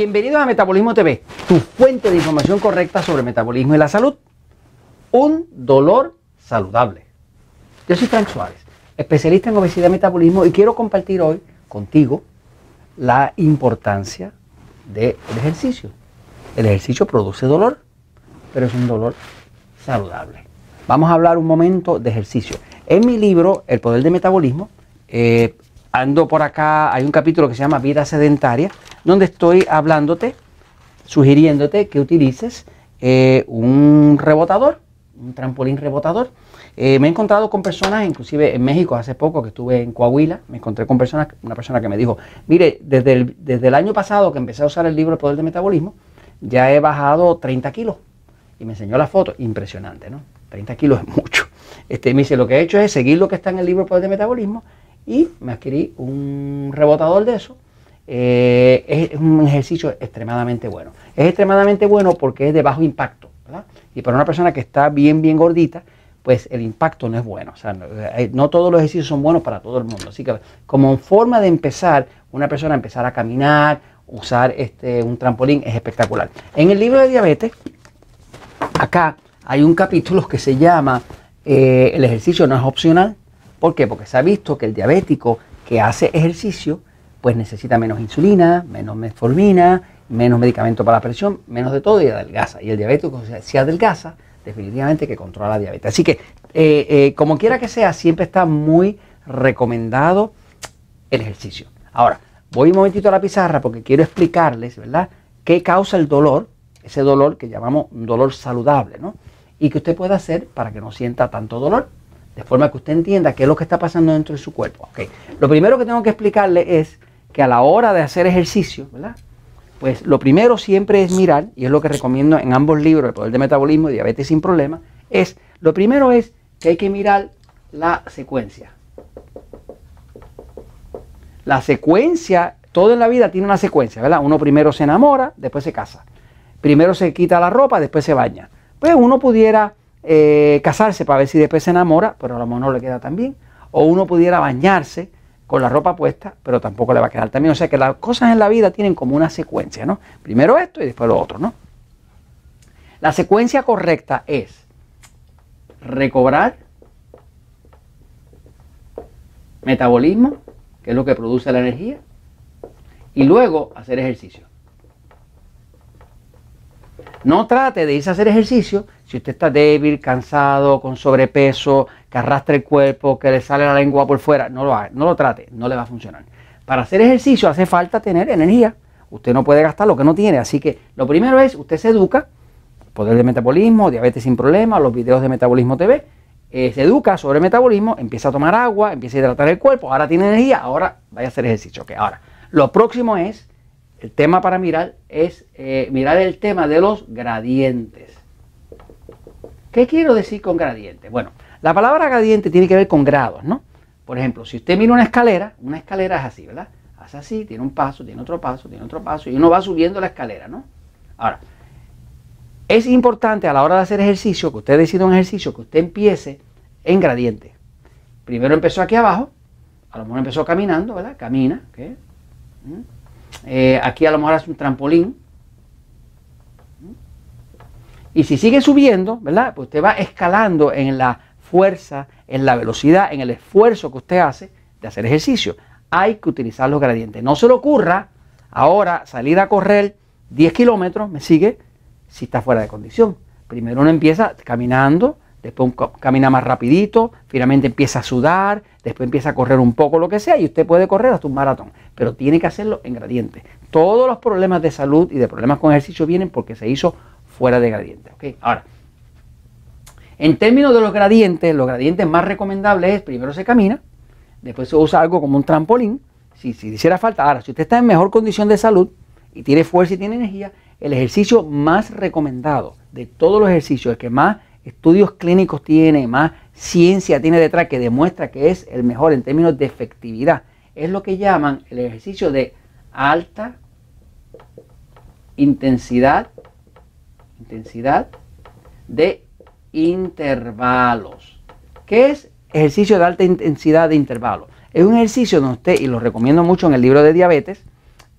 Bienvenidos a Metabolismo TV, tu fuente de información correcta sobre metabolismo y la salud. Un dolor saludable. Yo soy Frank Suárez, especialista en obesidad y metabolismo y quiero compartir hoy contigo la importancia del ejercicio. El ejercicio produce dolor, pero es un dolor saludable. Vamos a hablar un momento de ejercicio. En mi libro, El Poder del Metabolismo, eh, ando por acá, hay un capítulo que se llama Vida Sedentaria, donde estoy hablándote, sugiriéndote que utilices eh, un rebotador, un trampolín rebotador. Eh, me he encontrado con personas, inclusive en México hace poco que estuve en Coahuila, me encontré con personas, una persona que me dijo, mire, desde el, desde el año pasado que empecé a usar el libro El Poder del Metabolismo, ya he bajado 30 kilos. Y me enseñó la foto, impresionante, ¿no? 30 kilos es mucho. Este, me dice, lo que he hecho es seguir lo que está en el libro El Poder del Metabolismo y me adquirí un rebotador de eso. Eh, es un ejercicio extremadamente bueno. Es extremadamente bueno porque es de bajo impacto. Y para una persona que está bien, bien gordita, pues el impacto no es bueno. O sea, no, eh, todos los ejercicios son buenos para todo el mundo. Así que como forma de empezar, una persona empezar a caminar, usar este, un trampolín es espectacular. En el libro de diabetes, acá hay un capítulo que se llama eh, El ejercicio no es opcional. ¿Por qué? Porque se ha visto que el diabético que hace ejercicio, pues necesita menos insulina, menos metformina, menos medicamento para la presión, menos de todo y adelgaza. Y el diabético, si adelgaza, definitivamente que controla la diabetes. Así que, eh, eh, como quiera que sea, siempre está muy recomendado el ejercicio. Ahora, voy un momentito a la pizarra porque quiero explicarles, ¿verdad?, qué causa el dolor, ese dolor que llamamos dolor saludable, ¿no? Y que usted puede hacer para que no sienta tanto dolor de forma que usted entienda qué es lo que está pasando dentro de su cuerpo. Okay. Lo primero que tengo que explicarle es que a la hora de hacer ejercicio, ¿verdad? Pues lo primero siempre es mirar, y es lo que recomiendo en ambos libros, El Poder de Metabolismo y Diabetes sin Problemas, es, lo primero es que hay que mirar la secuencia. La secuencia, todo en la vida tiene una secuencia, ¿verdad? Uno primero se enamora, después se casa. Primero se quita la ropa, después se baña. Pues uno pudiera eh, casarse para ver si después se enamora, pero a lo mejor no le queda tan bien. O uno pudiera bañarse con la ropa puesta, pero tampoco le va a quedar tan bien. O sea que las cosas en la vida tienen como una secuencia, ¿no? Primero esto y después lo otro, ¿no? La secuencia correcta es recobrar metabolismo, que es lo que produce la energía, y luego hacer ejercicio. No trate de irse a hacer ejercicio si usted está débil, cansado, con sobrepeso, que arrastra el cuerpo, que le sale la lengua por fuera. No lo no lo trate, no le va a funcionar. Para hacer ejercicio hace falta tener energía. Usted no puede gastar lo que no tiene. Así que lo primero es, usted se educa, poder de metabolismo, diabetes sin problemas, los videos de Metabolismo TV. Eh, se educa sobre metabolismo, empieza a tomar agua, empieza a hidratar el cuerpo, ahora tiene energía, ahora vaya a hacer ejercicio. Okay, ahora, lo próximo es el tema para mirar es eh, mirar el tema de los gradientes. ¿Qué quiero decir con gradiente? Bueno, la palabra gradiente tiene que ver con grados, ¿no? Por ejemplo, si usted mira una escalera, una escalera es así, ¿verdad? Hace así, tiene un paso, tiene otro paso, tiene otro paso, y uno va subiendo la escalera, ¿no? Ahora, es importante a la hora de hacer ejercicio, que usted decida un ejercicio, que usted empiece en gradiente. Primero empezó aquí abajo, a lo mejor empezó caminando, ¿verdad? Camina, ¿qué? ¿Mm? Eh, aquí a lo mejor hace un trampolín. Y si sigue subiendo, ¿verdad? Pues usted va escalando en la fuerza, en la velocidad, en el esfuerzo que usted hace de hacer ejercicio. Hay que utilizar los gradientes. No se le ocurra ahora salir a correr 10 kilómetros, me sigue, si está fuera de condición. Primero uno empieza caminando, después camina más rapidito, finalmente empieza a sudar, después empieza a correr un poco lo que sea y usted puede correr hasta un maratón, pero tiene que hacerlo en gradiente. Todos los problemas de salud y de problemas con ejercicio vienen porque se hizo fuera de gradiente. ¿okay? Ahora, en términos de los gradientes, los gradientes más recomendables es primero se camina, después se usa algo como un trampolín, si, si hiciera falta. Ahora, si usted está en mejor condición de salud y tiene fuerza y tiene energía, el ejercicio más recomendado de todos los ejercicios, el que más estudios clínicos tiene, más ciencia tiene detrás que demuestra que es el mejor en términos de efectividad, es lo que llaman el ejercicio de alta intensidad, intensidad de intervalos. ¿Qué es ejercicio de alta intensidad de intervalos? Es un ejercicio donde usted, y lo recomiendo mucho en el libro de diabetes,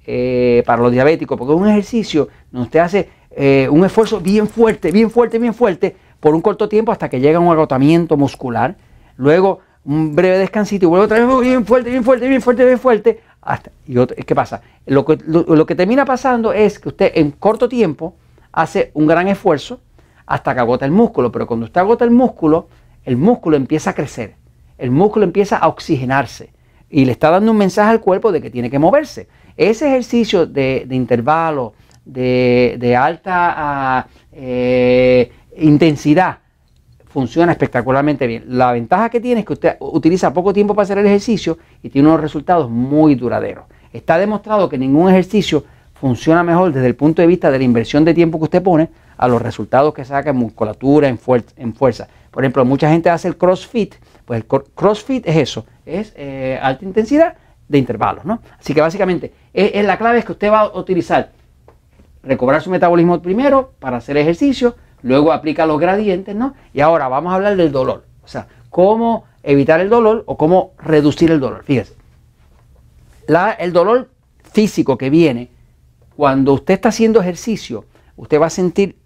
eh, para los diabéticos, porque es un ejercicio donde usted hace eh, un esfuerzo bien fuerte, bien fuerte, bien fuerte, por un corto tiempo hasta que llega un agotamiento muscular. Luego un breve descansito y vuelve otra vez bien fuerte, bien fuerte, bien fuerte, bien fuerte. Hasta, y ¿Qué pasa? Lo que, lo que termina pasando es que usted en corto tiempo hace un gran esfuerzo hasta que agota el músculo, pero cuando usted agota el músculo, el músculo empieza a crecer, el músculo empieza a oxigenarse y le está dando un mensaje al cuerpo de que tiene que moverse. Ese ejercicio de, intervalo, de, alta ah, eh, intensidad, funciona espectacularmente bien. La ventaja que tiene es que usted utiliza poco tiempo para hacer el ejercicio y tiene unos resultados muy duraderos. Está demostrado que ningún ejercicio funciona mejor desde el punto de vista de la inversión de tiempo que usted pone a los resultados que saca en musculatura, en, fuerza. Por ejemplo, mucha gente hace el CrossFit, pues el CrossFit es eso, es eh, alta intensidad de intervalos, ¿no? Así que básicamente es, la clave es que usted va a utilizar recobrar su metabolismo primero para hacer ejercicio, luego aplica los gradientes, ¿no? Y ahora vamos a hablar del dolor, o sea, cómo evitar el dolor o cómo reducir el dolor. Fíjese, el dolor físico que viene cuando usted está haciendo ejercicio, usted va a sentir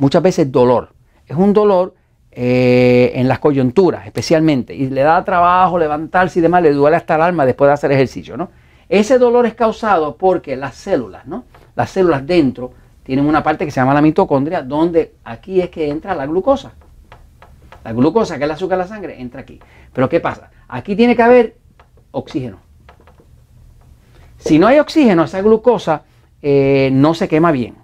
muchas veces dolor. Es un dolor eh, en las coyunturas especialmente, y le da trabajo levantarse y demás, le duele hasta el alma después de hacer ejercicio, ¿no? Ese dolor es causado porque las células, ¿no? Las células dentro tienen una parte que se llama la mitocondria, donde aquí es que entra la glucosa. La glucosa, que es el azúcar de la sangre, entra aquí. Pero ¿qué pasa? Aquí tiene que haber oxígeno. Si no hay oxígeno, esa glucosa eh, no se quema bien.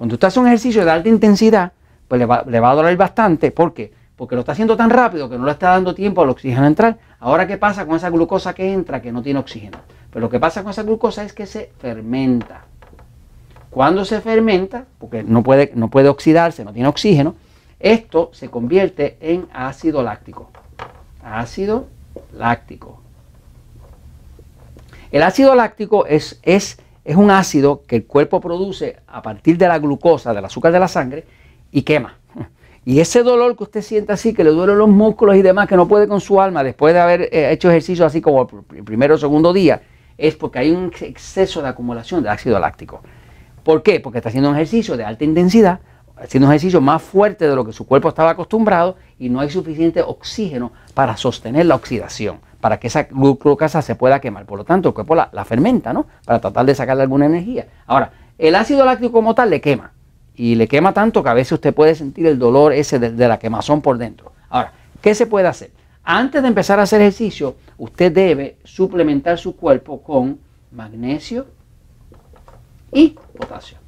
Cuando usted hace un ejercicio de alta intensidad, pues le va, a doler bastante. ¿Por qué? Porque lo está haciendo tan rápido que no le está dando tiempo al oxígeno a entrar. Ahora, ¿qué pasa con esa glucosa que entra que no tiene oxígeno? Pero lo que pasa con esa glucosa es que se fermenta. Cuando se fermenta, porque no puede, no puede oxidarse, no tiene oxígeno, esto se convierte en ácido láctico. Ácido láctico. El ácido láctico es, es, es un ácido que el cuerpo produce a partir de la glucosa, del azúcar de la sangre, y quema. Y ese dolor que usted siente así, que le duelen los músculos y demás, que no puede con su alma después de haber eh, hecho ejercicio así como el primero o segundo día, es porque hay un exceso de acumulación de ácido láctico. ¿Por qué? Porque está haciendo un ejercicio de alta intensidad, haciendo un ejercicio más fuerte de lo que su cuerpo estaba acostumbrado y no hay suficiente oxígeno para sostener la oxidación, para que esa glucosa se pueda quemar. Por lo tanto, el cuerpo la, fermenta, ¿no? Para tratar de sacarle alguna energía. Ahora, el ácido láctico como tal le quema y le quema tanto que a veces usted puede sentir el dolor ese de, la quemazón por dentro. Ahora, ¿qué se puede hacer? Antes de empezar a hacer ejercicio, usted debe suplementar su cuerpo con magnesio y potasio.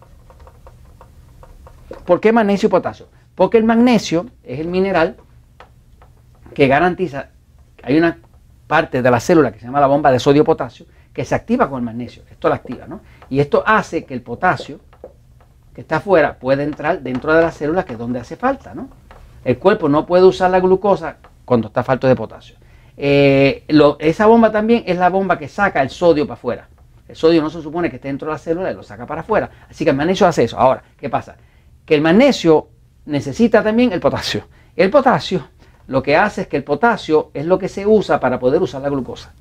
¿Por qué magnesio y potasio? Porque el magnesio es el mineral que garantiza, hay una parte de la célula que se llama la bomba de sodio-potasio que se activa con el magnesio. Esto la activa, ¿no? Y esto hace que el potasio que está afuera puede entrar dentro de la célula, que es donde hace falta. ¿no? El cuerpo no puede usar la glucosa cuando está falto de potasio. Eh, esa bomba también es la bomba que saca el sodio para afuera. El sodio no se supone que esté dentro de la célula y lo saca para afuera. Así que el magnesio hace eso. Ahora, ¿qué pasa? Que el magnesio necesita también el potasio. El potasio lo que hace es que el potasio es lo que se usa para poder usar la glucosa.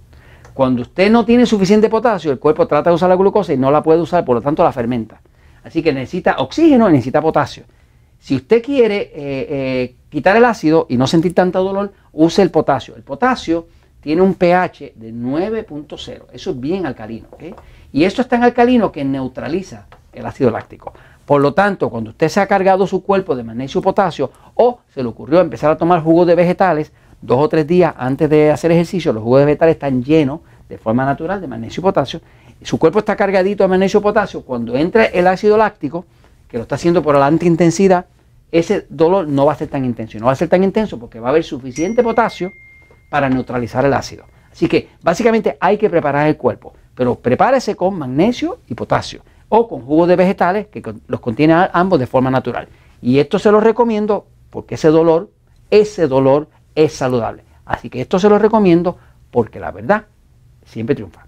Cuando usted no tiene suficiente potasio, el cuerpo trata de usar la glucosa y no la puede usar, por lo tanto la fermenta. Así que necesita oxígeno y necesita potasio. Si usted quiere eh, eh, quitar el ácido y no sentir tanto dolor, use el potasio. El potasio tiene un pH de 9.0. Eso es bien alcalino. Y esto es tan alcalino que neutraliza el ácido láctico. Por lo tanto, cuando usted se ha cargado su cuerpo de magnesio y potasio o se le ocurrió empezar a tomar jugos de vegetales, dos o tres días antes de hacer ejercicio, los jugos de vegetales están llenos de forma natural de magnesio y potasio, su cuerpo está cargadito de magnesio y potasio, cuando entra el ácido láctico, que lo está haciendo por la alta intensidad, ese dolor no va a ser tan intenso. No va a ser tan intenso porque va a haber suficiente potasio para neutralizar el ácido. Así que básicamente hay que preparar el cuerpo, pero prepárese con magnesio y potasio o con jugos de vegetales que los contiene ambos de forma natural. Y esto se lo recomiendo porque ese dolor, ese dolor es saludable. Así que esto se lo recomiendo porque la verdad siempre triunfa.